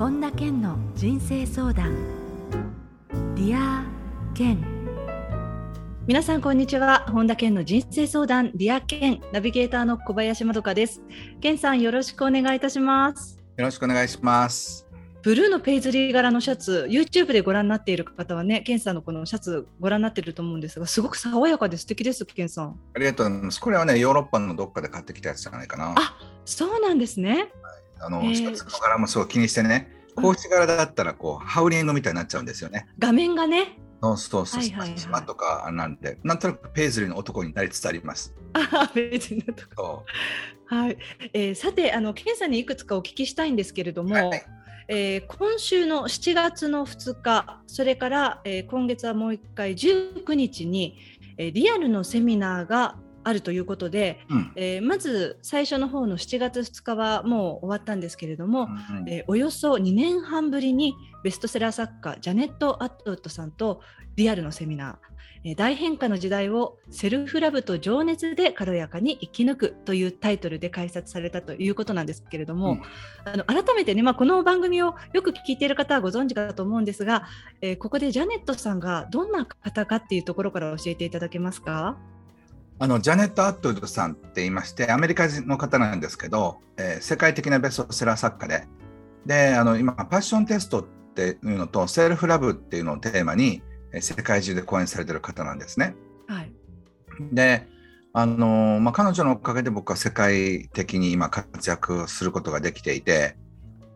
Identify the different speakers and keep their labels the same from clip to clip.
Speaker 1: 本田健の人生相談。 Dear 健。皆さんこんにちは。本田健の人生相談。 Dear 健。ナビゲーターの小林まどかです。健さんよろしくお願いいたします。
Speaker 2: よろしくお願いします。
Speaker 1: ブルーのペイズリー柄のシャツ YouTube でご覧になっている方はねケンさんのこのシャツご覧になっていると思うんですがすごく爽やかで素敵ですケンさん。
Speaker 2: ありがとうございます。これはねヨーロッパのどっかで買ってきたやつじゃないかな。
Speaker 1: あそうなんですね
Speaker 2: あの、えー、の柄もすごい気にしてね、格子柄だったらこうハウリングみたいになっちゃうんですよね。
Speaker 1: 画面がね。
Speaker 2: そうそうそう、はいはいはい、とかなんで、なんとなくペイズリーの男になりつつあります。
Speaker 1: あ、ペイズリーの男。はい、えー、さて、あの、ケンさんにいくつかお聞きしたいんですけれども。はい、えー、今週の7月の2日、それから、えー、今月はもう1回19日に、えー、リアルのセミナーがあるということで、うん、えー、まず最初の方の7月2日はもう終わったんですけれども、うんうん、えー、およそ2年半ぶりにベストセラー作家ジャネット・アットウッドさんとリアルのセミナー、えー、大変化の時代をセルフラブと情熱で軽やかに生き抜くというタイトルで開催されたということなんですけれども、うん、あの改めてね、まあ、この番組をよく聞いている方はご存知かと思うんですが、えここでジャネットさんがどんな方かっていうところから教えていただけますか？
Speaker 2: あのジャネット・アットウッドさんって言いましてアメリカ人の方なんですけど、えー、世界的なベストセラー作家でであの今パッションテストっていうのとセルフラブっていうのをテーマに世界中で講演されてる方なんですね。はい、であの、まあ、彼女のおかげで僕は世界的に今活躍することができていて、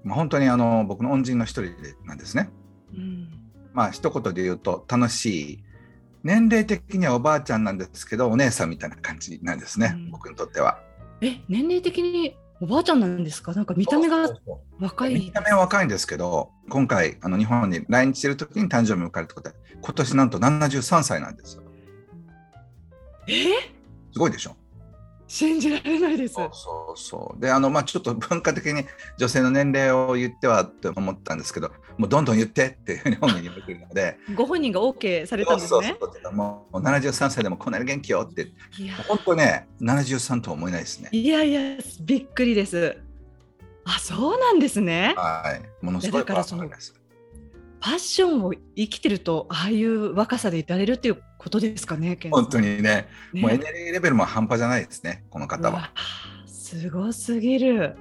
Speaker 2: まあ、本当にあの僕の恩人の一人なんですね。うん、まあ一言で言うと楽しい年齢的にはおばあちゃんなんですけどお姉さんみたいな感じなんですね、うん、僕にとっては。
Speaker 1: え年齢的におばあちゃんなんですか？なんか見た目が若い
Speaker 2: 見た目は若いんですけど今回あの日本に来日してる時に誕生日を迎えるってことで今年なんと73歳なんですよ。
Speaker 1: え？
Speaker 2: すごいでしょ？
Speaker 1: 信じられないです。
Speaker 2: そうそうであのまあちょっと文化的に女性の年齢を言ってはって思ったんですけどもうどんどん言ってっていうふうに本人に言われてるので
Speaker 1: ご本人が OK されたんですね。そうそう
Speaker 2: もう73歳でもこんなに元気よって本当ね73とは思えないですね。
Speaker 1: いやいやびっくりです。あそうなんですね。
Speaker 2: はいものすごいパワフルです。
Speaker 1: ファッションを生きてるとああいう若さでいられるっていうことですかね
Speaker 2: 本当にね、ね、もうエネルギーレベルも半端じゃないですねこの方は。
Speaker 1: すごすぎる。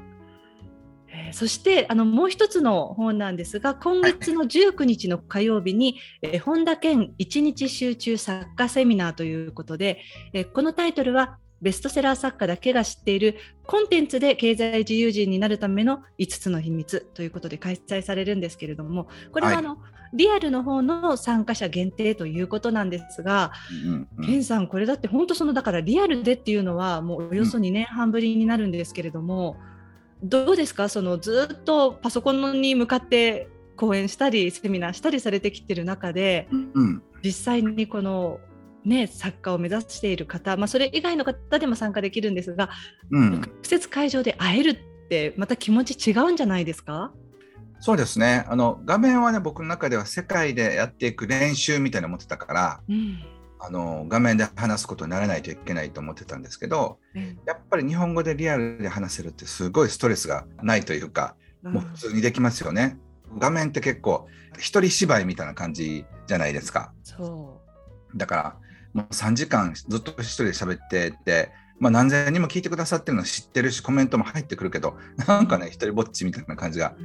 Speaker 1: えー、そしてあのもう一つの本なんですが今月の19日の火曜日に、はい、えー、本田健一日集中作家セミナーということで、えー、このタイトルはベストセラー作家だけが知っているコンテンツで経済自由人になるための5つの秘密ということで開催されるんですけれどもこれはあの、はい、リアルの方の参加者限定ということなんですが、うんうん、ケンさんこれだって本当そのだからリアルでっていうのはもうおよそ2年半ぶりになるんですけれども、うん、どうですか？そのずっとパソコンに向かって講演したりセミナーしたりされてきてる中で、うん、実際にこのね、作家を目指している方、まあ、それ以外の方でも参加できるんですが、うん、直接会場で会えるってまた気持ち違うんじゃないですか？
Speaker 2: そうですね。あの画面はね僕の中では世界でやっていく練習みたいな思ってたから、うん、あの画面で話すことにならないといけないと思ってたんですけど、うん、やっぱり日本語でリアルで話せるってすごいストレスがないというか、もう普通にできますよね。画面って結構一人芝居みたいな感じじゃないですか。そう。だからもう3時間ずっと一人で喋ってて、まあ、何千人も聞いてくださってるの知ってるしコメントも入ってくるけどなんかね一人ぼっちみたいな感じが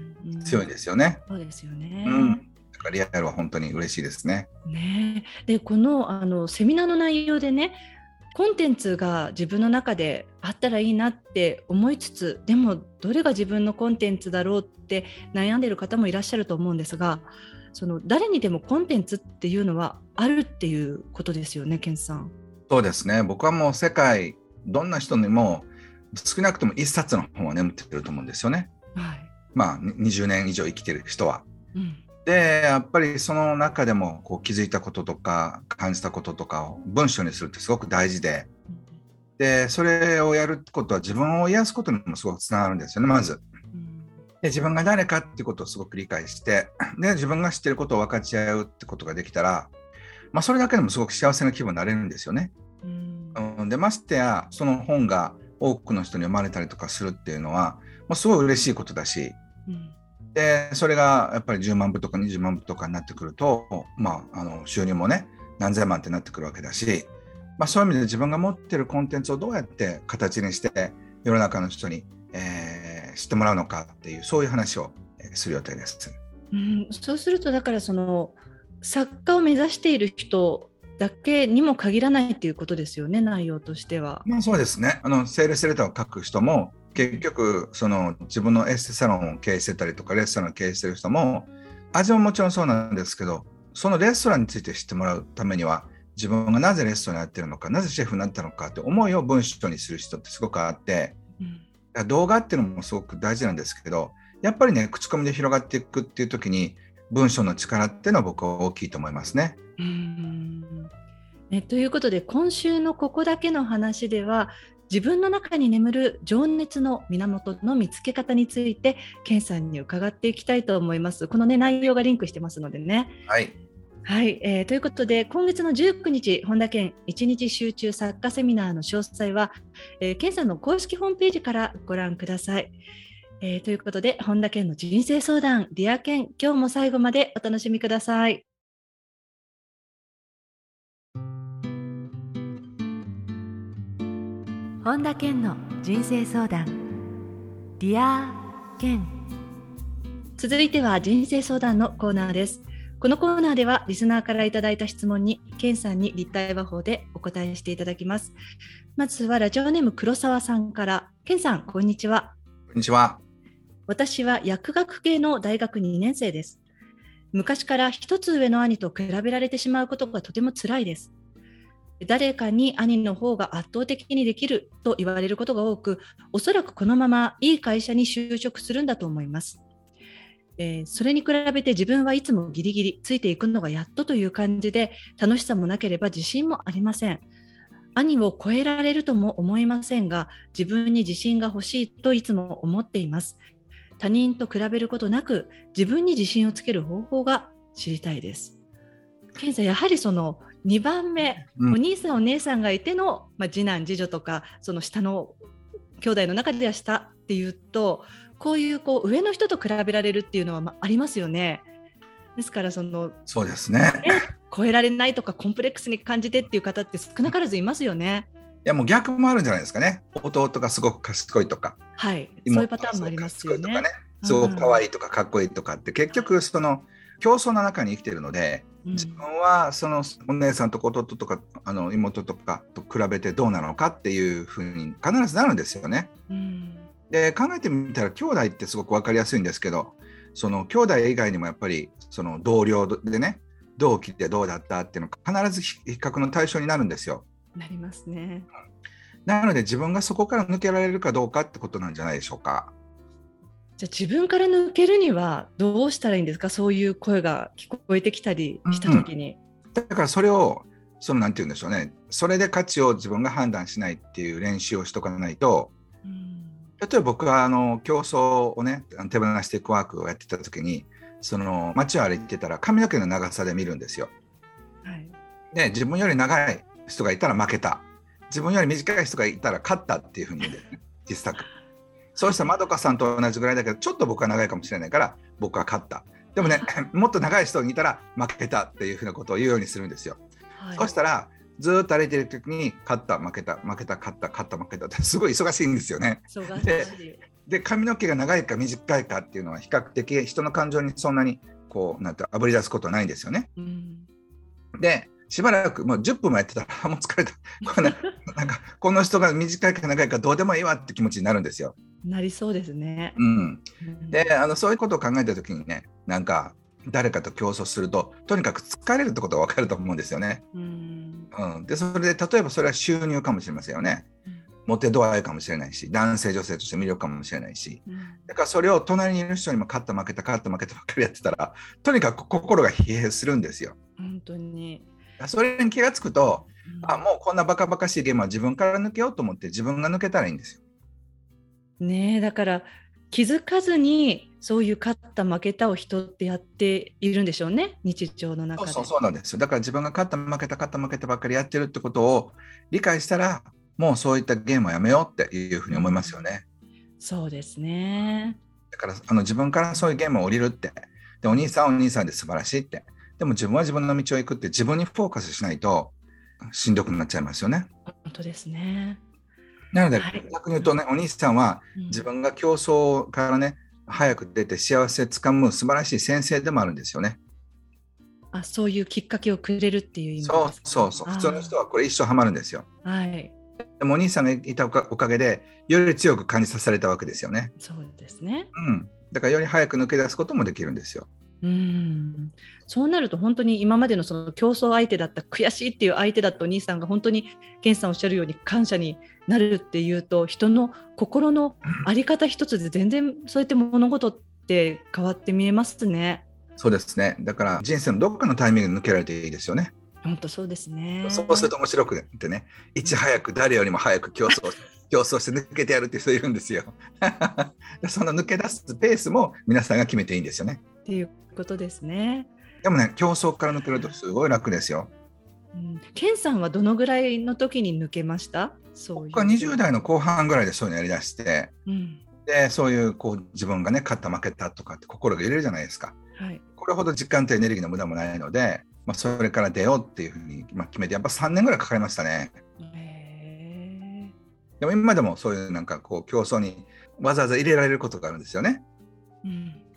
Speaker 2: 強いですよね。
Speaker 1: そうですよね、
Speaker 2: うんリアルは本当に嬉しいですね。
Speaker 1: ねでこのあのセミナーの内容でねコンテンツが自分の中であったらいいなって思いつつでもどれが自分のコンテンツだろうって悩んでる方もいらっしゃると思うんですがその誰にでもコンテンツっていうのはあるっていうことですよね、ケンさん。
Speaker 2: そうですね。僕はもう世界どんな人にも少なくとも1冊の本は眠ってると思うんですよね。はい、まあ20年以上生きてる人は。うん、でやっぱりその中でもこう気づいたこととか感じたこととかを文章にするってすごく大事で。でそれをやることは自分を癒すことにもすごくつながるんですよねまず。で自分が誰かっていうことをすごく理解してで自分が知ってることを分かち合うってことができたら、まあ、それだけでもすごく幸せな気分になれるんですよね。うん、でましてやその本が多くの人に読まれたりとかするっていうのは、まあ、すごい嬉しいことだし、うん、でそれがやっぱり10万部とか20万部とかになってくると、まあ、あの収入もね何千万ってなってくるわけだし、まあ、そういう意味で自分が持ってるコンテンツをどうやって形にして世の中の人に、えー、知ってもらうのかっていうそういう話をする予定です。
Speaker 1: うん、そうするとだからその作家を目指している人だけにも限らないっていうことですよね内容としては。
Speaker 2: まあ、そうですねあのセールスレターを書く人も結局その自分のエステサロンを経営してたりとかレストランを経営してる人も味ももちろんそうなんですけどそのレストランについて知ってもらうためには自分がなぜレストランやってるのかなぜシェフになったのかって思いを文章にする人ってすごくあって、うん、動画っていうのもすごく大事なんですけどやっぱりね口コミで広がっていくっていう時に文章の力っていうのは僕は大きいと思いますね。
Speaker 1: うんねということで今週のここだけの話では自分の中に眠る情熱の源の見つけ方について、ケンさんに伺っていきたいと思います。このね、内容がリンクしてますのでね。
Speaker 2: はい。
Speaker 1: はい、えー、ということで、今月の19日、本田健一日集中作家セミナーの詳細は、えー、健さんの公式ホームページからご覧ください。えー、ということで、本田健の人生相談、 Dear 健、今日も最後までお楽しみください。本田健の人生相談 Dear 健続いては人生相談のコーナーですこのコーナーではリスナーからいただいた質問に健さんに立体話法でお答えしていただきます。まずはラジオネーム黒沢さんから健さんこんにちは。
Speaker 2: こんにちは。
Speaker 1: 私は薬学系の大学2年生です。昔から一つ上の兄と比べられてしまうことがとても辛いです。誰かに兄の方が圧倒的にできると言われることが多く、おそらくこのままいい会社に就職するんだと思います。えー、それに比べて自分はいつもギリギリついていくのがやっとという感じで楽しさもなければ自信もありません。兄を超えられるとも思いませんが自分に自信が欲しいといつも思っています。他人と比べることなく自分に自信をつける方法が知りたいです。ケンさんやはりその2番目、うん、お兄さんお姉さんがいての、まあ、次男次女とかその下の兄弟の中では下っていうとこういうこう上の人と比べられるっていうのは、まあ、ありますよね。ですからその
Speaker 2: そうですね
Speaker 1: 超えられないとかコンプレックスに感じてっていう方って少なからずいますよね。
Speaker 2: いやもう逆もあるんじゃないですかね。弟がすごく賢いとか、
Speaker 1: はい、そういうパターンもありますよね。
Speaker 2: すごく可愛いとかかっこいいとかって結局その競争の中に生きてるので、自分はそのお姉さんとか弟とかあの妹とかと比べてどうなのかっていうふうに必ずなるんですよね。うん、で考えてみたら兄弟ってすごく分かりやすいんですけどその兄弟以外にもやっぱりその同僚でね同期でどうだったっていうのが必ず比較の対象になるんですよ。
Speaker 1: なりますね。
Speaker 2: なので自分がそこから抜けられるかどうかってことなんじゃないでしょうか。
Speaker 1: じゃあ自分から抜けるにはどうしたらいいんですか？そういう声が聞こえてきたりした時に。
Speaker 2: うん、だからそれをそのなんて言うんでしょうねそれで価値を自分が判断しないっていう練習をしとかないと、うん、例えば僕はあの競争をね手放していくワークをやってた時にその街を歩いてたら髪の毛の長さで見るんですよ。はい、で自分より長い人がいたら負けた。自分より短い人がいたら勝ったっていうふうに言うんですね。実作。そうしたまどかさんと同じぐらいだけどちょっと僕は長いかもしれないから僕は勝った。でもね もっと長い人にいたら負けたっていうふうなことを言うようにするんですよ、はい、そしたらずっと歩いてる時に勝った負けた負けた勝った勝った負けたってすごい忙しいんですよね。で髪の毛が長いか短いかっていうのは比較的人の感情にそんなにこうなんてあぶり出すことはないんですよね。うん、でしばらくもう10分もやってたらもう疲れたこれ、ね、なんかこの人が短いか長いかどうでもいいわって気持ちになるんですよ。
Speaker 1: なりそうですね。
Speaker 2: うん、であのそういうことを考えた時にねなんか誰かと競争するととにかく疲れるってことが分かると思うんですよね。うん、うん、でそれで例えばそれは収入かもしれませんよね。モテ度合いかもしれないし男性女性として魅力かもしれないし、うん、だからそれを隣にいる人にも勝った負けた勝った負けたばっかりやってたらとにかく心が疲弊するんですよ。
Speaker 1: 本当に
Speaker 2: それに気が付くと、うん、あもうこんなバカバカしいゲームは自分から抜けようと思って自分が抜けたらいいんですよ。
Speaker 1: ねだから気づかずにそういう勝った負けたを人ってやっているんでしょうね。日常の中で。
Speaker 2: そうそうなんですよ。だから自分が勝った負けた勝った負けたばっかりやってるってことを理解したらもうそういったゲームをやめようっていうふうに思いますよね、
Speaker 1: そうですね。
Speaker 2: だからあの自分からそういうゲームを降りるって。でお兄さんはお兄さんで素晴らしいって。でも自分は自分の道を行くって自分にフォーカスしないとしんどくなっちゃいますよね。
Speaker 1: 本当ですね。
Speaker 2: なので、
Speaker 1: はい
Speaker 2: 逆に言うとねお兄さんは
Speaker 1: うん
Speaker 2: 自分が競争からね早く出て幸せつかむ素晴らしい先生でもあるんですよね。
Speaker 1: あそういうきっかけをくれるっていう意味
Speaker 2: そうそうそう普通の人はこれ一生ハマるんですよ。
Speaker 1: は。はい。
Speaker 2: でもお兄さんがいたおかおかげでより強く感じさせられたわけですよね。
Speaker 1: そうですね。
Speaker 2: うん。だからより早く抜け出すこともできるんですよ。
Speaker 1: うん。そうなると本当に今までのその競争相手だった悔しいっていう相手だったお兄さんが本当に健さんおっしゃるように感謝になるっていうと人の心のあり方一つで全然そうやって物事って変わって見えますね。
Speaker 2: そうですね。だから人生のどっかのタイミングで抜けられていいですよね。
Speaker 1: 本当そうですね。
Speaker 2: そうすると面白くてね、いち早く誰よりも早く競争 競争して抜けてやるっていう人いるんですよ。その抜け出すペースも皆さんが決めていいんですよね。
Speaker 1: っていうことですね。
Speaker 2: でもね、競争から抜けるとすごい楽ですよ。
Speaker 1: うん、ケンさんはどのぐらいの時に抜けました？そういう。
Speaker 2: 僕は20代の後半ぐらいでそういうのやりだして、
Speaker 1: うん。
Speaker 2: でそういうこう自分がね、勝った負けたとかって心が揺れるじゃないですか。
Speaker 1: はい。
Speaker 2: これほど時間とエネルギーの無駄もないので、まあ、それから出ようっていうふうにまあ決めて、やっぱ3年ぐらいかかりましたね。
Speaker 1: へ
Speaker 2: でも今でもそういうなんかこう競争にわざわざ入れられることがあるんですよね。
Speaker 1: ーうん。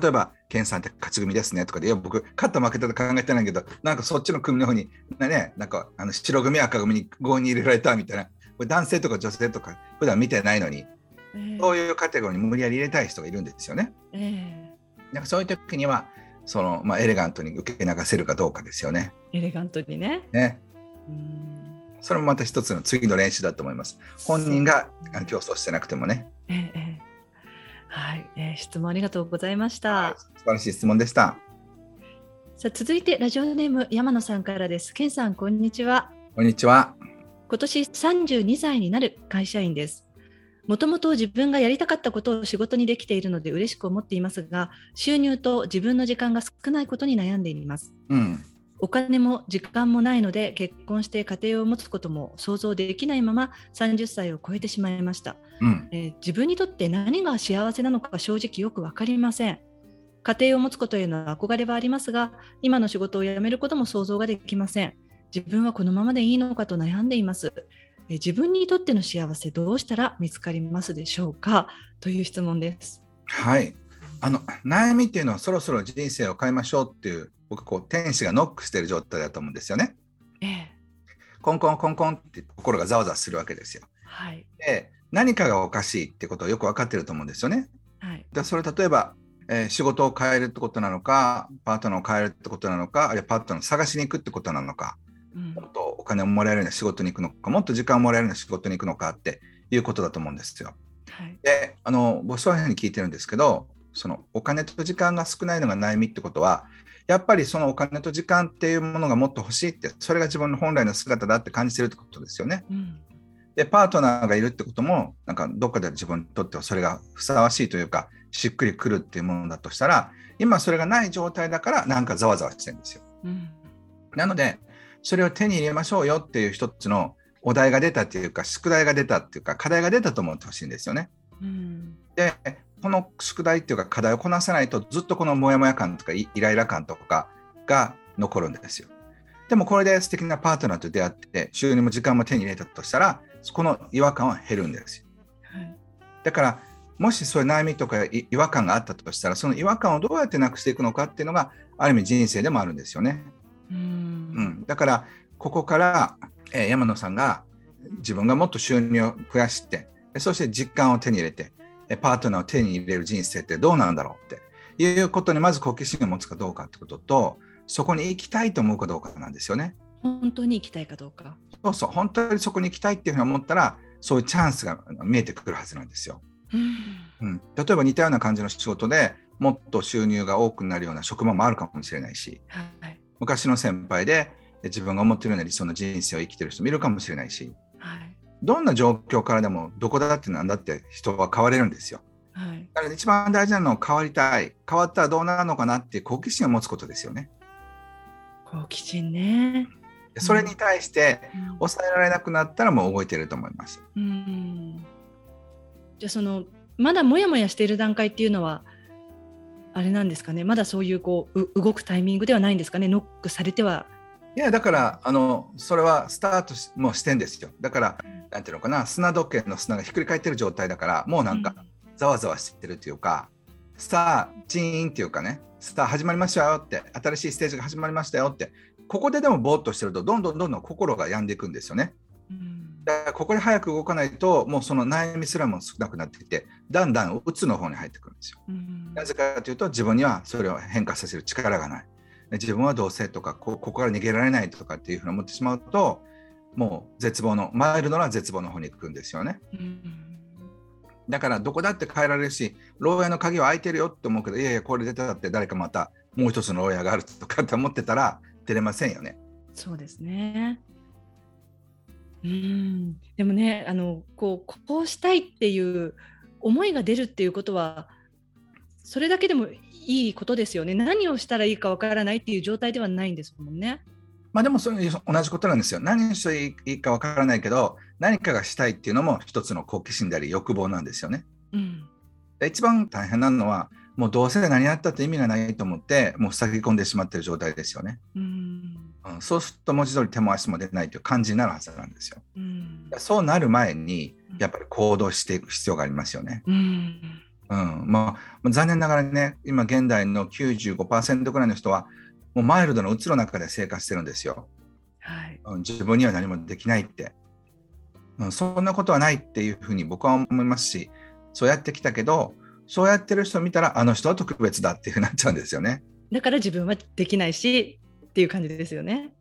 Speaker 2: 例えば、ケンさんって勝ち組ですねとかで、いや、僕、勝った負けたと考えてないけど、なんかそっちの組の方に、ね、なんかあの白組、赤組に5に入れられたみたいな、これ男性とか女性とか、普段見てないのに、
Speaker 1: えー
Speaker 2: そういうカテゴリーに無理やり入れたい人がいるんですよね。
Speaker 1: え
Speaker 2: なんかそういう時には、そのまあ、エレガントに受け流せるかどうかですよね。
Speaker 1: ーエレガントにね。
Speaker 2: ね
Speaker 1: うん
Speaker 2: それもまた一つの次の練習だと思います。本人が競争してなくてもね。
Speaker 1: ええええはい、えー質問ありがとうございました。
Speaker 2: 素晴らしい質問でした。
Speaker 1: さあ続いてラジオネーム山野さんからです。ケンさんこんにちは。
Speaker 2: こんにちは。
Speaker 1: 今年32歳になる会社員です。もともと自分がやりたかったことを仕事にできているので嬉しく思っていますが、収入と自分の時間が少ないことに悩んでいます。
Speaker 2: うん。
Speaker 1: お金も時間もないので結婚して家庭を持つことも想像できないまま30歳を超えてしまいました。
Speaker 2: うん。
Speaker 1: えー自分にとって何が幸せなのか正直よく分かりません。家庭を持つことへの憧れはありますが、今の仕事を辞めることも想像ができません。自分はこのままでいいのかと悩んでいます。えー自分にとっての幸せどうしたら見つかりますでしょうか？という質問です。
Speaker 2: はい。あの悩みっていうのはそろそろ人生を変えましょうっていう僕こう天使がノックしてる状態だと思うんですよね。
Speaker 1: ええ
Speaker 2: コンコンコンコンって心がざわざわするわけですよ。
Speaker 1: はい。
Speaker 2: で何かがおかしいってことをよく分かってると思うんですよね。
Speaker 1: はい。
Speaker 2: でそれ例えば、えー仕事を変えるってことなのかパートナーを変えるってことなのかあるいはパートナーを探しに行くってことなのか
Speaker 1: うん
Speaker 2: もっとお金をもらえるような仕事に行くのかもっと時間をもらえるような仕事に行くのかっていうことだと思うんですよ。
Speaker 1: はい。
Speaker 2: であの僕そういうふうに聞いてるんですけどそのお金と時間が少ないのが悩みってことはやっぱりそのお金と時間っていうものがもっと欲しいってそれが自分の本来の姿だって感じてるってことですよね。
Speaker 1: うん
Speaker 2: でパートナーがいるってこともなんかどっかで自分にとってはそれがふさわしいというかしっくりくるっていうものだとしたら今それがない状態だからなんかざわざわしてるんですよ。
Speaker 1: うん
Speaker 2: なのでそれを手に入れましょうよっていう一つのお題が出たっていうか宿題が出たっていうか課題が出たと思ってほしいんですよね。
Speaker 1: うん
Speaker 2: でこの宿題っていうか課題をこなさないとずっとこのモヤモヤ感とかイイライラ感とかが残るんですよ。でもこれで素敵なパートナーと出会って収入も時間も手に入れたとしたらこの違和感は減るんですよ。
Speaker 1: はい
Speaker 2: だからもしそういう悩みとかい違和感があったとしたらその違和感をどうやってなくしていくのかっていうのがある意味人生でもあるんですよね。
Speaker 1: う
Speaker 2: うんん、だからここから、えー山野さんが自分がもっと収入を増やしてでそして実感を手に入れてえパートナーを手に入れる人生ってどうなんだろうっていうことにまず好奇心を持つかどうかってこととそこに行きたいと思うかどうかなんですよね。
Speaker 1: 本当に行きたいかどうか。
Speaker 2: そうそう本当にそこに行きたいっていうふうに思ったらそういうチャンスが見えてくるはずなんですよ。
Speaker 1: うん
Speaker 2: うん、例えば似たような感じの仕事でもっと収入が多くなるような職場もあるかもしれないし
Speaker 1: はい
Speaker 2: 昔の先輩で自分が思っているような理想の人生を生きてる人もいるかもしれないし
Speaker 1: はい
Speaker 2: どんな状況からでもどこだってなんだって人は変われるんですよ。
Speaker 1: はい
Speaker 2: だから一番大事なのは変わりたい変わったらどうなるのかなって好奇心を持つことですよね。
Speaker 1: 好奇心ね。
Speaker 2: でそれに対して
Speaker 1: うん
Speaker 2: 抑えられなくなったらもう動いてると思います。
Speaker 1: うんじゃあそのまだもやもやしている段階っていうのはあれなんですかねまだそういうこう動くタイミングではないんですかねノックされてはい
Speaker 2: やだからあのそれはスタートしもうしてんですよだからなんていうのかな砂時計の砂がひっくり返ってる状態だからもうなんかざわざわしてるっていうか、うん、スターチーンっていうかねスター始まりましたよって新しいステージが始まりましたよってここででもぼーっとしてるとどんどんどんどん心が病んでいくんですよね。だからここで早く動かないともうその悩みすらも少なくなってきてだんだんうつの方に入ってくるんですよ。なぜかというと自分にはそれを変化させる力がない。自分はどうせとかここから逃げられないとかっていうふうに思ってしまうともう絶望のマイルドな絶望の方に行くんですよね。だからどこだって変えられるし牢屋の鍵は開いてるよって思うけどいやいやこれ出たって誰かまたもう一つの牢屋があるとかって思ってたら出れませんよね。
Speaker 1: そうですね。うんでもねあのこうこうしたいっていう思いが出るっていうことはそれだけでもいいことですよね何をしたらいいかわからないっていう状態ではないんですもんね。
Speaker 2: まあでもそれ同じことなんですよ。何をしていいかわからないけど何かがしたいっていうのも一つの好奇心であり欲望なんですよね。うん、一番大変なのはもうどうせ何やったって意味がないと思ってもう塞ぎ込んでしまってる状態ですよね。うんうん、そうすると文字通り手も足も出ないという感じになるはずなんですよ。うん、そうなる前にやっぱり行動していく必要がありますよね。うんうんまあ、残念ながらね今現代の95%ぐらいの人はもうマイルドなうつの中で生活してるんですよ。はい、自分には何もできないって、うん、そんなことはないっていうふうに僕は思いますしそうやってきたけどそうやってる人を見たらあの人は特別だっていうふうになっちゃうんですよね。
Speaker 1: だから自分はできないしっていう感じですよね。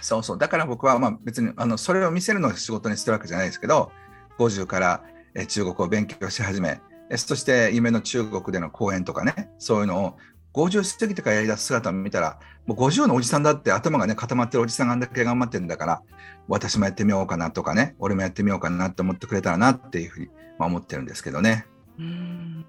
Speaker 2: そうそうだから僕はまあ別にあのそれを見せるのを仕事にしてるわけじゃないですけど50から中国を勉強し始めそして夢の中国での講演とかねそういうのを50過ぎてからやりだす姿を見たらもう50のおじさんだって頭がね固まってるおじさんがあんだけ頑張ってるんだから私もやってみようかなとかね俺もやってみようかなって思ってくれたらなっていうふうに、まあ、思ってるんですけどね。うん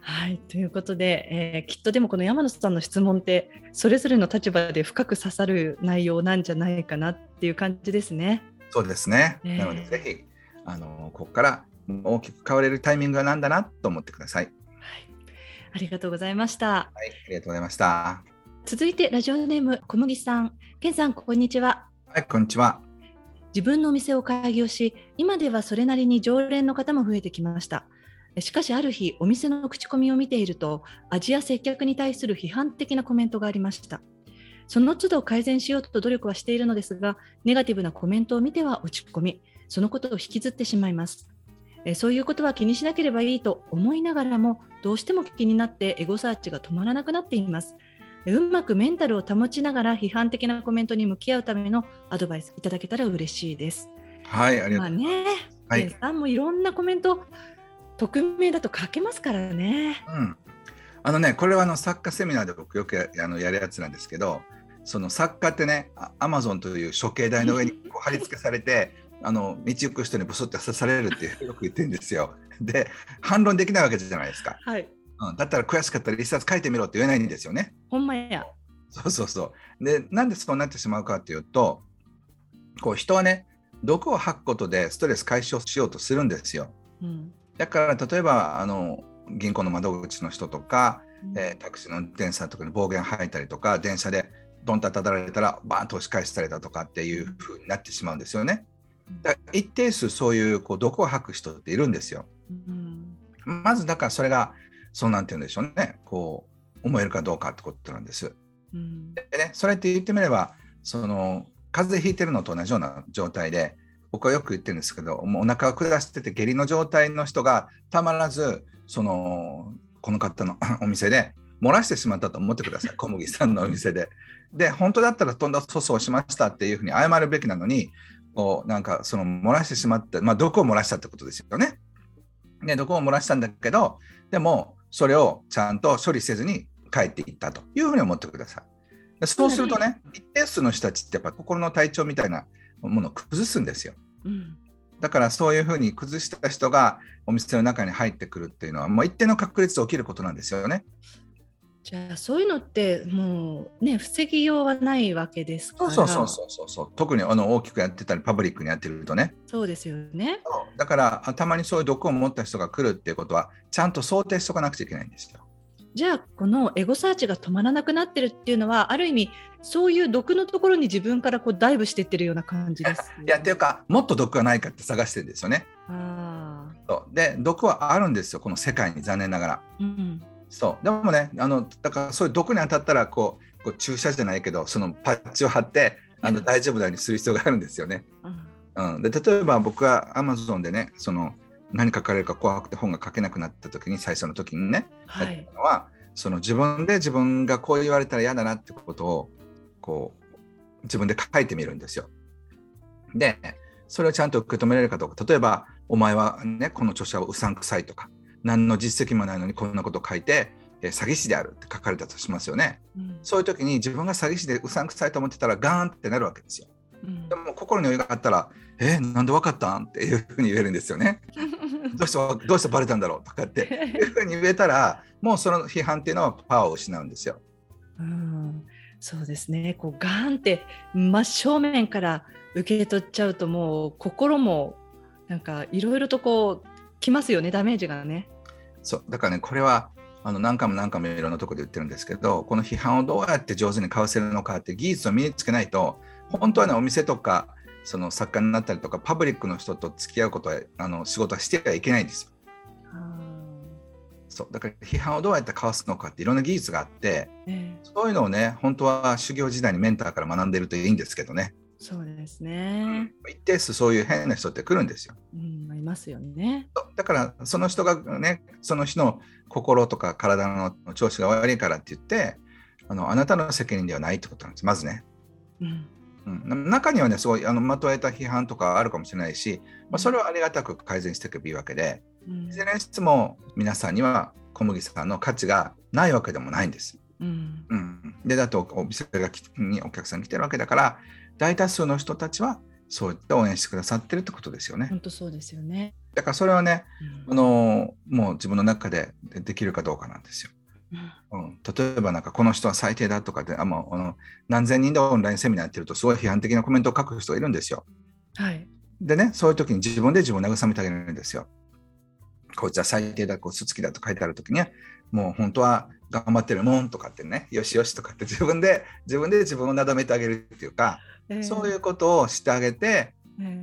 Speaker 1: はいということで、えー、きっとでもこの山野さんの質問ってそれぞれの立場で深く刺さる内容なんじゃないかなっていう感じですね。
Speaker 2: そうですね、えー、なのでぜひあのここから大きく変われるタイミングは何だなと思ってください。はい、
Speaker 1: ありがとうございました。
Speaker 2: はい、ありがとうございました。
Speaker 1: 続いてラジオネーム小麦さん、健さんこんにちは。
Speaker 2: はい、こんにちは。
Speaker 1: 自分のお店を開業し、今ではそれなりに常連の方も増えてきました。しかしある日、お店の口コミを見ていると、味や接客に対する批判的なコメントがありました。その都度改善しようと努力はしているのですが、ネガティブなコメントを見ては落ち込み、そのことを引きずってしまいます。そういうことは気にしなければいいと思いながらも、どうしても気になってエゴサーチが止まらなくなっています。うまくメンタルを保ちながら批判的なコメントに向き合うためのアドバイスいただけたら嬉しいです。
Speaker 2: はい、ありがとうございます。まあね、
Speaker 1: はい、さんもいろんなコメント匿名だと書けますからね。
Speaker 2: うん、あのねこれはあの作家セミナーで僕よくやあのやるやつなんですけどその作家ってねアマゾンという処刑台の上にこう貼り付けされてあの道行く人にブスって刺されるってよく言ってるんですよ。で反論できないわけじゃないですか。はい、うん、だったら悔しかったら一冊書いてみろって言えないんですよね。
Speaker 1: ほんまや。
Speaker 2: そうそうそう。でなんでそうなってしまうかっていうとこう人はね毒を吐くことでストレス解消しようとするんですよ。うん、だから例えばあの銀行の窓口の人とか、うん、えー、タクシーの運転手さんとかに暴言吐いたりとか電車でドンとたたられたらバーンと押し返したりだとかっていう風になってしまうんですよね。だ一定数そういうこう毒を吐く人っているんですよ。うん、まずだからそれがそうなんて言うんでしょうねこう思えるかどうかってことなんです。うん、でねそれって言ってみればその風邪ひいてるのと同じような状態で僕はよく言ってるんですけどもうお腹を下してて下痢の状態の人がたまらずそのこの方の お店で漏らしてしまったと思ってください小麦さんのお店で。で本当だったらとんだ粗相しましたっていうふうに謝るべきなのにこうなんかその漏らしてしまってまあ毒を漏らしたってことですよね。で毒を漏らしたんだけどでもそれをちゃんと処理せずに帰っていったというふうに思ってください。そうするとね一定数の人たちってやっぱ心の体調みたいなものを崩すんですよ。うん、だからそういうふうに崩した人がお店の中に入ってくるっていうのはもう一定の確率で起きることなんですよね。
Speaker 1: じゃあそういうのってもうね防ぎようはないわけですから
Speaker 2: そうそうそうそうそう特にあの大きくやってたりパブリックにやってるとね
Speaker 1: そうですよね
Speaker 2: だからたまにそういう毒を持った人が来るっていうことはちゃんと想定しておかなくちゃいけないんですよ。
Speaker 1: じゃあこのエゴサーチが止まらなくなってるっていうのはある意味そういう毒のところに自分からこうダイブしていってるような感じです、
Speaker 2: ね、いやっていうかもっと毒がないかって探してるんですよね。
Speaker 1: あ
Speaker 2: そうで毒はあるんですよこの世界に残念ながら。
Speaker 1: うん
Speaker 2: そう。でもねあのだからそういう毒に当たったらこうこう注射じゃないけどそのパッチを貼ってあの大丈夫なようにする必要があるんですよね。うん、うん、で例えば僕はアマゾンでねその何書かれるか怖くて本が書けなくなった時に最初の時にね、はい、のはその自分で自分がこう言われたら嫌だなってことをこう自分で書いてみるんですよ。でそれをちゃんと受け止められるかどうか。例えばお前はねこの著者はうさんくさいとか何の実績もないのにこんなことを書いて、え詐欺師であるって書かれたとしますよね、うん、そういう時に自分が詐欺師でうさんくさいと思ってたらガーンってなるわけですよ、うん、でも心に余裕があったら「えー、なんで分かったん?」っていうふうに言えるんですよね。どうしてどうしてバレたんだろうとかって いうふうに言えたらもうその批判っていうのはパワーを失うんですよ。
Speaker 1: うん。そうですね。こうガーンって真正面から受け取っちゃうともう心もなんかいろいろとこうきますよねダメージがね。
Speaker 2: そうだからねこれはあの何回も何回もいろんなところで言ってるんですけどこの批判をどうやって上手にかわせるのかって技術を身につけないと本当はねお店とかその作家になったりとかパブリックの人と付き合うことはあの仕事はしてはいけないんですよ。そうだから批判をどうやってかわすのかっていろんな技術があって、えー、そういうのをね本当は修行時代にメンターから学んでるといいんですけどね。
Speaker 1: そうですね。
Speaker 2: 一定数そういう変な人って来るんですよ。
Speaker 1: うん、いますよね。
Speaker 2: だからその人がね、その人の心とか体の調子が悪いからって言って、あのあなたの責任ではないってことなんです。まずね。うん。うん、中にはね、すごいあのまとえた批判とかあるかもしれないし、まあ、それをありがたく改善していけばいいわけで、うん、いずれにしても皆さんには小麦さんの価値がないわけでもないんです。うん、うん、でだとお店がにお客さん来てるわけだから大多数の人たちはそういった応援してくださってるってことですよね。
Speaker 1: 本当そうですよね。
Speaker 2: だからそれはね、うん、あのもう自分の中でできるかどうかなんですよ。うん、うん、例えばなんかこの人は最低だとかであもうあの何千人でオンラインセミナーやってるとすごい批判的なコメントを書く人がいるんですよ。
Speaker 1: はい、
Speaker 2: でねそういう時に自分で自分を慰めてあげるんですよ。こいつは最低だ、こう、すつきだと書いてある時に、もう本当は頑張ってるもんとかってね、よしよしとかって自分で、自分で自分をなだめてあげるっていうか、そういうことをしてあげて、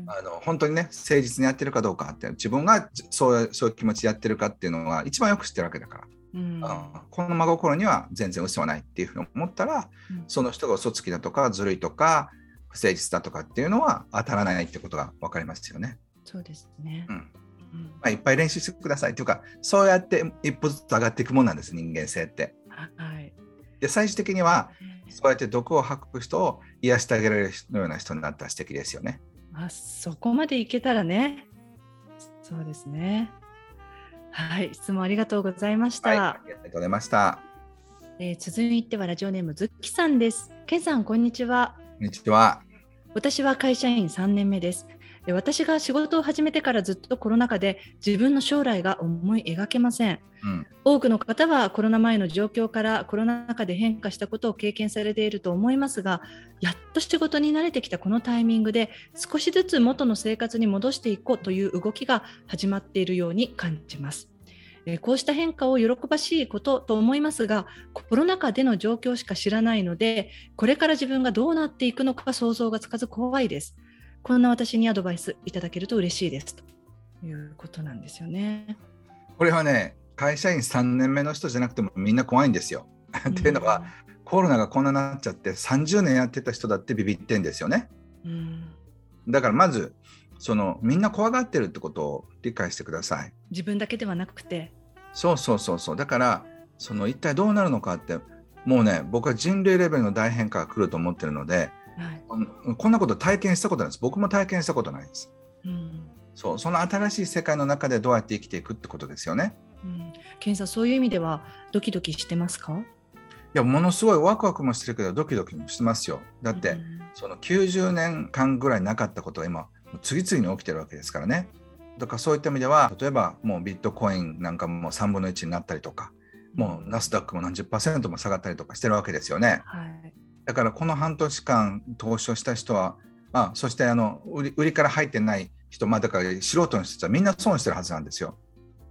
Speaker 2: あの本当にね誠実にやってるかどうかって自分がそうそういう気持ちでやってるかっていうのが一番よく知ってるわけだから、うん、この真心には全然嘘はないっていうふうに思ったら、うん、その人が嘘つきだとかずるいとか不誠実だとかっていうのは当たらないってことが分かりますよね。
Speaker 1: そうですね、うん。ま
Speaker 2: あ、いっぱい練習してくださいっていうかそうやって一歩ずつ上がっていくもんなんです人間性って。
Speaker 1: はい、
Speaker 2: で最終的にはそうやって毒を吐く人を癒してあげられるような人になったら素敵ですよね。
Speaker 1: あそこまでいけたらね。そうですね。はい、質問ありがとうございました。はい、
Speaker 2: ありがとうございました。
Speaker 1: えー、続いてはラジオネームズッキさんです。ケンさんこんにちは。
Speaker 2: こんにちは。
Speaker 1: 私は会社員3年目です。私が仕事を始めてからずっとコロナ禍で自分の将来が思い描けません、うん、多くの方はコロナ前の状況からコロナ禍で変化したことを経験されていると思いますがやっと仕事に慣れてきたこのタイミングで少しずつ元の生活に戻していこうという動きが始まっているように感じます。こうした変化を喜ばしいことと思いますがコロナ禍での状況しか知らないのでこれから自分がどうなっていくのか想像がつかず怖いですこんな私にアドバイスいただけると嬉しいですということなんですよね。
Speaker 2: これはね、会社員3年目の人じゃなくてもみんな怖いんですよ。っていうのは、コロナがこんなになっちゃって30年やってた人だってビビってんですよね。うん、だからまずそのみんな怖がってるってことを理解してください。
Speaker 1: 自分だけではなくて。
Speaker 2: そうそうそうそう。だからその一体どうなるのかってもうね僕は人類レベルの大変化が来ると思ってるのではい、こんなこと体験したことないです。僕も体験したことないです、うん、そうその新しい世界の中でどうやって生きていくってことですよね、
Speaker 1: うん、さんそういう意味ではドキドキしてますか？い
Speaker 2: やものすごいワクワクもしてるけどドキドキもしてますよ。だって、うん、その90年間ぐらいなかったことが今次々に起きてるわけですからね。だからそういった意味では例えばもうビットコインなんかも3分の1になったりとかもうナスダックも何十パーセントも下がったりとかしてるわけですよね。
Speaker 1: はい、
Speaker 2: だからこの半年間投資をした人は、あそしてあの売り売りから入ってない人、まあ、だから素人の人はみんな損してるはずなんですよ。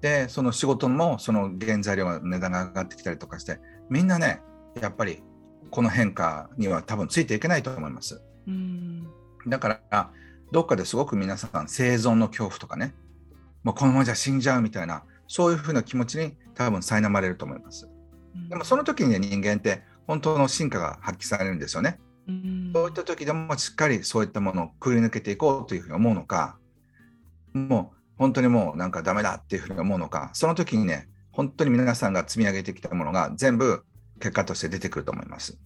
Speaker 2: でその仕事もその原材料の値段が上がってきたりとかしてみんなねやっぱりこの変化には多分ついていけないと思います。
Speaker 1: うん
Speaker 2: だからどっかですごく皆さん生存の恐怖とかねもうこのままじゃ死んじゃうみたいなそういうふうな気持ちに多分苛まれると思います。でもその時に、ね、人間って本当の進化が発揮されるんですよね。そういった時でもしっかりそういったものをくぐり抜けていこうというふうに思うのか、もう本当にもうなんかダメだっていうふうに思うのか、その時にね、本当に皆さんが積み上げてきたものが全部結果として出てくると思います。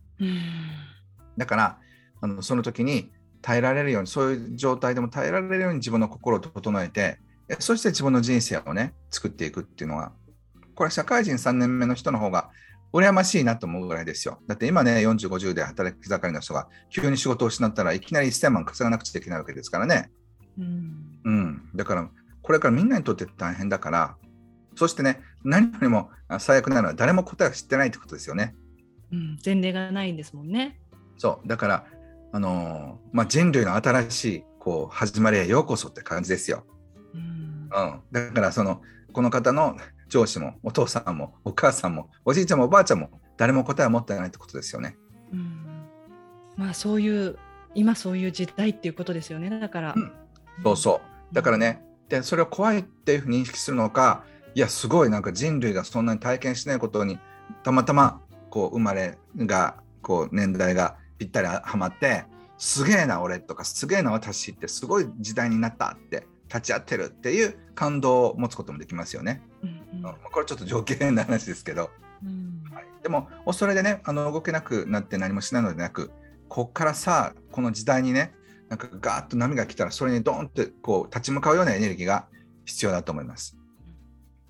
Speaker 2: だからあのその時に耐えられるようにそういう状態でも耐えられるように自分の心を整えてそして自分の人生をね作っていくっていうのはこれ社会人3年目の人の方が羨ましいなと思うぐらいですよ。だって今ね、40、50で働き盛りの人が急に仕事を失ったらいきなり1000万稼がなくちゃいけないわけですからね。
Speaker 1: うん、
Speaker 2: うん、だからこれからみんなにとって大変だから、そしてね、何よりも最悪なのは誰も答えを知ってないってことですよね。
Speaker 1: うん、前例がないんですもんね。
Speaker 2: そう、だから、あのー、まあ、人類の新しいこう始まりへようこそって感じですよ。
Speaker 1: うん、
Speaker 2: うん、だからそのこの方の上司もお父さんもお母さんもおじいちゃんもおばあちゃんも誰も答えを持ってないってことですよね。
Speaker 1: うん、まあそういう今そういう時代っていうことですよね。だから、
Speaker 2: うん、そうそう。だからねでそれを怖いっていうふうに認識するのかいやすごいなんか人類がそんなに体験しないことにたまたまこう生まれがこう年代がぴったりはまってすげえな俺とかすげえな私ってすごい時代になったって立ち会ってるっていう感動を持つこともできますよね。
Speaker 1: うんうん、
Speaker 2: これちょっと条件な話ですけど、
Speaker 1: うん
Speaker 2: はい、でもそれでねあの動けなくなって何もしないのでなくこっからさこの時代にねなんかガーッと波が来たらそれにドーンってこう立ち向かうようなエネルギーが必要だと思います。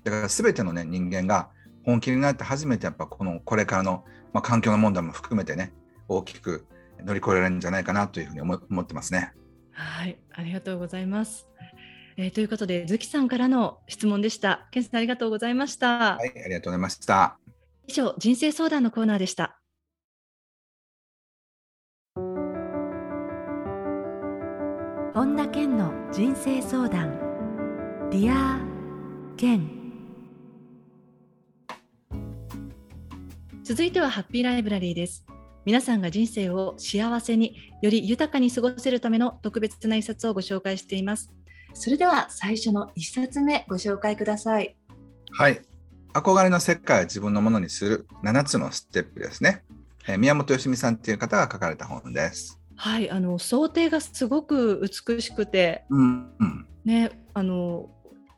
Speaker 2: だから全てのね人間が本気になって初めてやっぱこのこれからの、まあ、環境の問題も含めてね大きく乗り越えられるんじゃないかなというふうに思ってますね。
Speaker 1: はい、ありがとうございます。えー、ということで、ズキさんからの質問でした。ケンさんありがとうございました。
Speaker 2: はい、ありがとうございました。
Speaker 1: 以上、人生相談のコーナーでした。本田健の人生相談。 Dear 健。続いてはハッピーライブラリーです。皆さんが人生を幸せにより豊かに過ごせるための特別な一冊をご紹介しています。それでは最初の1冊目ご紹介ください。
Speaker 2: はい。憧れの世界を自分のものにする7つのステップですね。えー、宮本よしみさんという方が書かれた本です。
Speaker 1: はい、あの想定がすごく美しくて、
Speaker 2: うんうん、
Speaker 1: ね、あの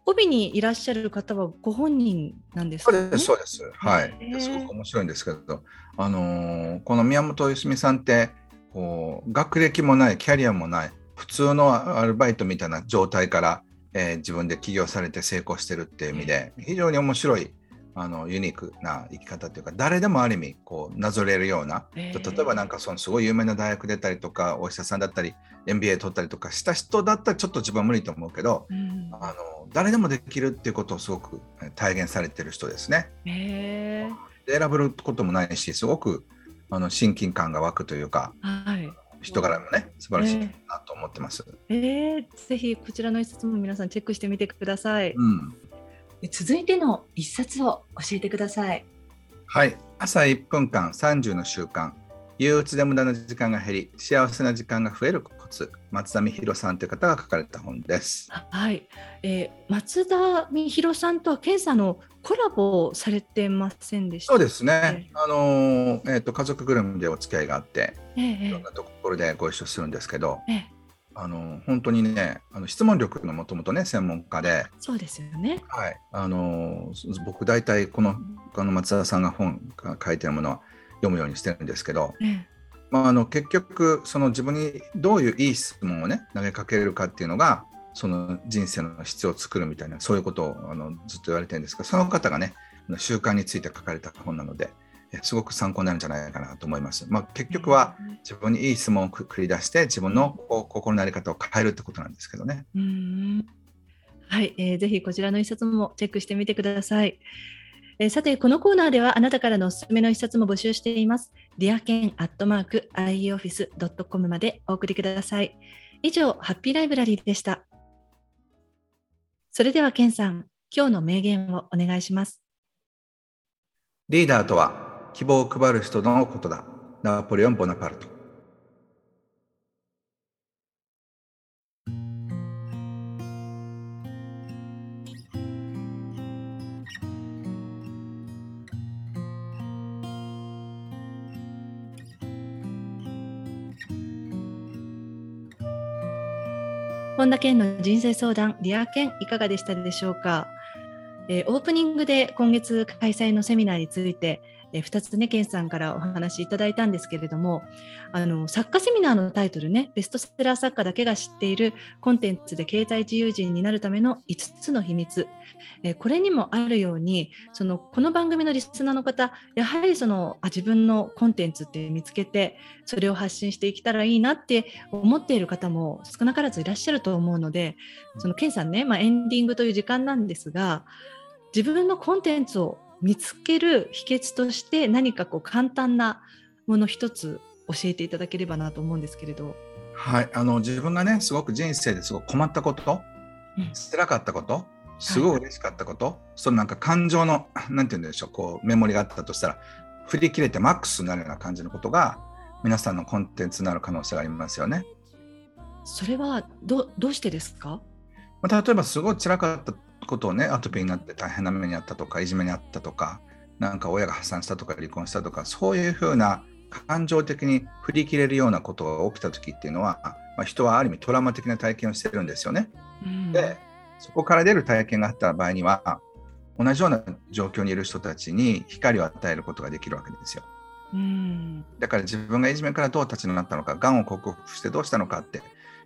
Speaker 1: 帯にいらっしゃる方はご本人なんですか、
Speaker 2: ね、そうです、そうです。はい。すごく面白いんですけど、あのー、この宮本よしみさんってこう学歴もない、キャリアもない、普通のアルバイトみたいな状態から、えー、自分で起業されて成功してるっていう意味で非常に面白いあのユニークな生き方というか誰でもある意味こうなぞれるような、えー、例えばなんかそのすごい有名な大学出たりとかお医者さんだったり MBA 取ったりとかした人だったらちょっと自分は無理と思うけど、
Speaker 1: うん、
Speaker 2: あの誰でもできるっていうことをすごく体現されてる人ですね。
Speaker 1: え
Speaker 2: ー、選ぶこともないしすごくあの親近感が湧くというか、
Speaker 1: はい、
Speaker 2: 人柄もね素晴らしいなと思ってます。
Speaker 1: えー、えー、ぜひこちらの一冊も皆さんチェックしてみてください。
Speaker 2: うん、
Speaker 1: 続いての一冊を教えてください。
Speaker 2: はい朝1分間30の習慣憂鬱で無駄な時間が減り幸せな時間が増えるコツ松田美弘さんという方が書かれた本です。
Speaker 1: はい、えー、松田美弘さんとは検査のコラボされてませんでした
Speaker 2: そうですね。あのえっ、ー、と家族ぐるみでお付き合いがあって、
Speaker 1: えー、
Speaker 2: いろんなところでご一緒するんですけど、
Speaker 1: えー、
Speaker 2: あの本当にねあの質問力のもともとね専門家で、
Speaker 1: そうですよね。
Speaker 2: はい。あの僕大体このあの松田さんが本が書いてるものは読むようにしてるんですけど、
Speaker 1: えー、
Speaker 2: まああの結局その自分にどういういい質問をね投げかけれるかっていうのがその人生の質を作るみたいなそういうことをあのずっと言われてるんですがその方がね習慣について書かれた本なのですごく参考になるんじゃないかなと思います。まあ、結局は自分にいい質問を繰り出して自分の心の在り方を変えるってことなんですけどね。
Speaker 1: うんはい、えー、ぜひこちらの一冊もチェックしてみてください。えー、さて、このコーナーではあなたからのおすすめの一冊も募集しています。ディアケンアットマーク ioffice.com までお送りください。以上、ハッピーライブラリーでした。それでは、ケンさん、今日の名言をお願いします。
Speaker 2: リーダーとは希望を配る人のことだ。ナポレオン・ボナパルト。
Speaker 1: 本田健の人生相談、リア健いかがでしたでしょうか、えー、オープニングで今月開催のセミナーについて、え、2つね、健さんからお話しいただいたんですけれども、あの作家セミナーのタイトルね、ベストセラー作家だけが知っているコンテンツで経済自由人になるための5つの秘密、え、これにもあるように、そのこの番組のリスナーの方、やはりそのあ自分のコンテンツって見つけて、それを発信していけたらいいなって思っている方も少なからずいらっしゃると思うので、その健さんね、まあ、エンディングという時間なんですが、自分のコンテンツを見つける秘訣として何かこう簡単なもの一つ教えていただければなと思うんですけれど。
Speaker 2: はい、あの自分がねすごく人生ですごく困ったこと、うん、辛かったこと、すごい嬉しかったこと、はい、そのなんか感情のなんて言うんでしょうこうメモリがあったとしたら振り切れてマックスになるような感じのことが皆さんのコンテンツになる可能性がありますよね。
Speaker 1: それはどどうしてですか？
Speaker 2: まあ、例えばすごい辛かったことをねアトピーになって大変な目にあったとかいじめにあったとかなんか親が破産したとか離婚したとかそういうふうな感情的に振り切れるようなことが起きた時っていうのは、まあ、人はある意味トラウマ的な体験をしてるんですよね。うん、でそこから出る体験があった場合には同じような状況にいる人たちに光を与えることができるわけですよ。うん、だから自分がいじめからどう立ち直ったのかがんを克服してどうしたのかって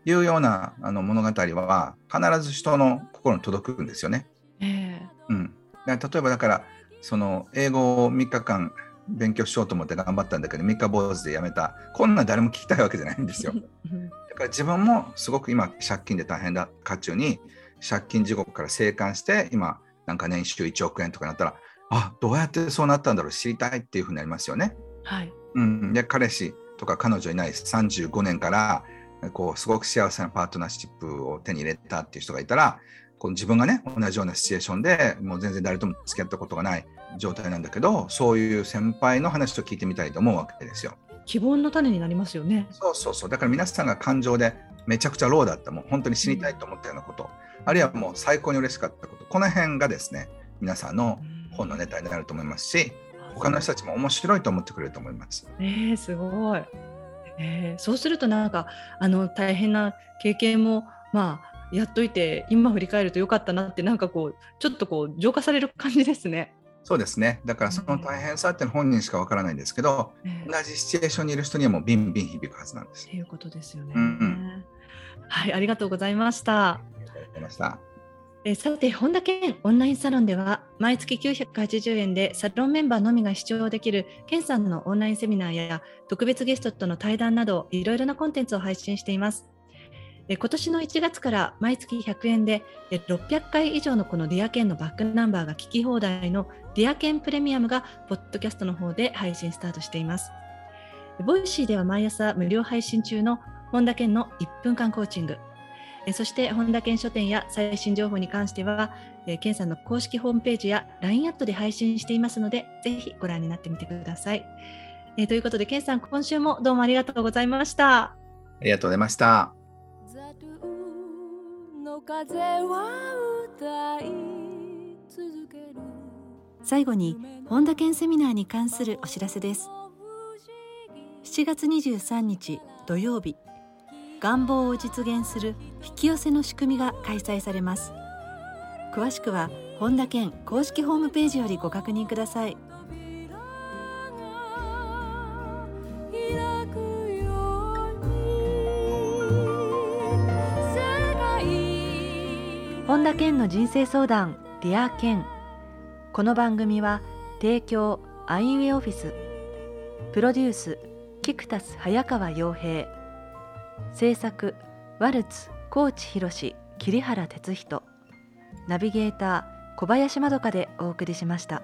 Speaker 2: いうようなあの物語は必ず人の心に届くんですよね。えーうん、例えばだからその英語を3日間勉強しようと思って頑張ったんだけど3日坊主でやめた。こんな誰も聞きたいわけじゃないんですよ。だから自分もすごく今借金で大変だ。渦中に借金地獄から生還して今なんか年収1億円とかなったらあどうやってそうなったんだろう。知りたいっていうふうになりますよね。はい。うん、で彼氏とか彼女いない35年からこうすごく幸せなパートナーシップを手に入れたっていう人がいたらこの自分がね同じようなシチュエーションでもう全然誰とも付き合ったことがない状態なんだけどそういう先輩の話を聞いてみたいと思うわけですよ。
Speaker 1: 希望の種になりますよね。
Speaker 2: そうそうそうだから皆さんが感情でめちゃくちゃローだったもう本当に死にたいと思ったようなこと、うん、あるいはもう最高に嬉しかったことこの辺がですね皆さんの本のネタになると思いますし、他の人たちも面白いと思ってくれると思います。
Speaker 1: えー、すごい。えー、そうするとなんかあの大変な経験もまあやっといて今振り返るとよかったなってなんかこうちょっとこう浄化される感じですね。
Speaker 2: そうですねだからその大変さって本人しかわからないんですけど、えー、同じシチュエーションにいる人にはもうビンビン響くはずなんです。
Speaker 1: ということですよね。うんうん、はいありがとうございました。
Speaker 2: ありがとうございました。
Speaker 1: えさて、本田健オンラインサロンでは、毎月980円でサロンメンバーのみが視聴できる健さんのオンラインセミナーや特別ゲストとの対談など、いろいろなコンテンツを配信しています。え今年の1月から毎月100円でえ600回以上のこのディアケンのバックナンバーが聞き放題のディアケンプレミアムがポッドキャストの方で配信スタートしています。ボイシーでは毎朝無料配信中の本田健の1分間コーチング。えそして本田健書店や最新情報に関しては、え健さんの公式ホームページや LINE アットで配信していますので、ぜひご覧になってみてください。えということで、健さん、今週もどうもありがとうございました。あ
Speaker 2: りがとうございました。
Speaker 1: 最後に本田健セミナーに関するお知らせです7月23日土曜日願望を実現する引き寄せの仕組みが開催されます。詳しくは本田健公式ホームページよりご確認ください。本田健の人生相談 Dear 健。この番組は提供アイウェイオフィス。プロデュースキクタス早川洋平。制作ワルツ高知博桐原哲人ナビゲーター小林まどかでお送りしました。